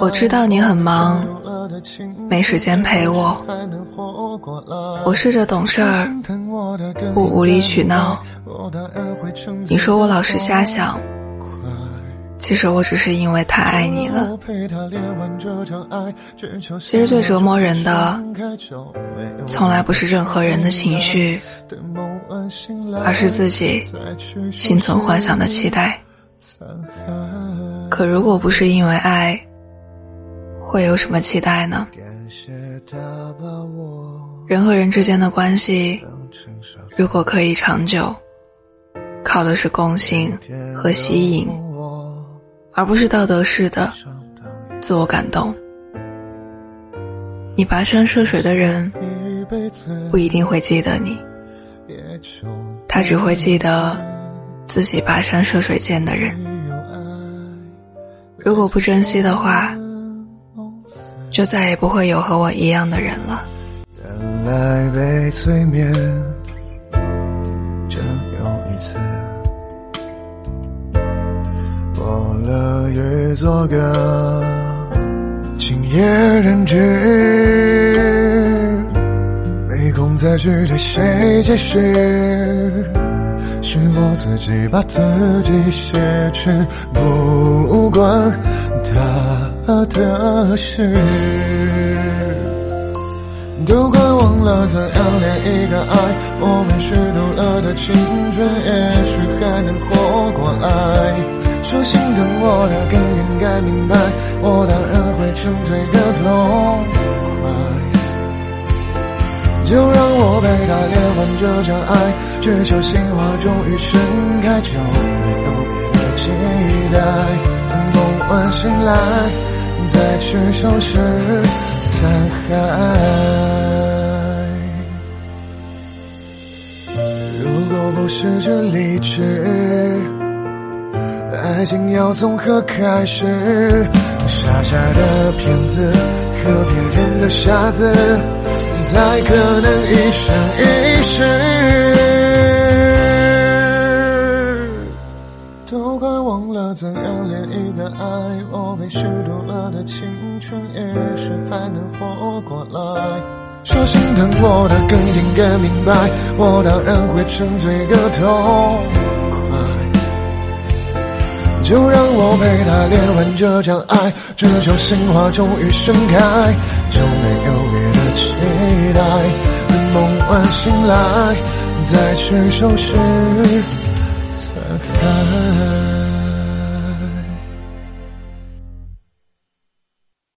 我知道你很忙，没时间陪我。我试着懂事儿，不无理取闹。你说我老是瞎想，其实我只是因为太爱你了。其实最折磨人的，从来不是任何人的情绪，而是自己心存幻想的期待。可如果不是因为爱，会有什么期待呢？人和人之间的关系，如果可以长久，靠的是共性和吸引，而不是道德式的自我感动。你跋山涉水的人，不一定会记得你，他只会记得自己跋山涉水见的人。如果不珍惜的话，就再也不会有和我一样的人了。原来被催眠，真有一次，过了越做个今夜人质，没空再去对谁解释。是我自己把自己挟持，不关他的事。都快忘了怎样恋一个爱，我们虚度了的青春，也许还能活过来。说心疼我的更应该明白，我当然会沉醉个痛快。就让我陪他连完这场爱，只求心花终于盛开，就没有别的期待。梦完醒来，再去收拾残骸。如果不失去理智，爱情要从何开始？傻傻的骗子和骗人的傻子。才可能一生一世，都快忘了怎样恋一个爱。我被虚度了的青春，也许还能活过来。说心疼我的更应该明白，我当然会沉醉个痛快。就让我陪他恋完这场爱，只求心花终于盛开，就没有别期待。等梦完醒来，再去收拾。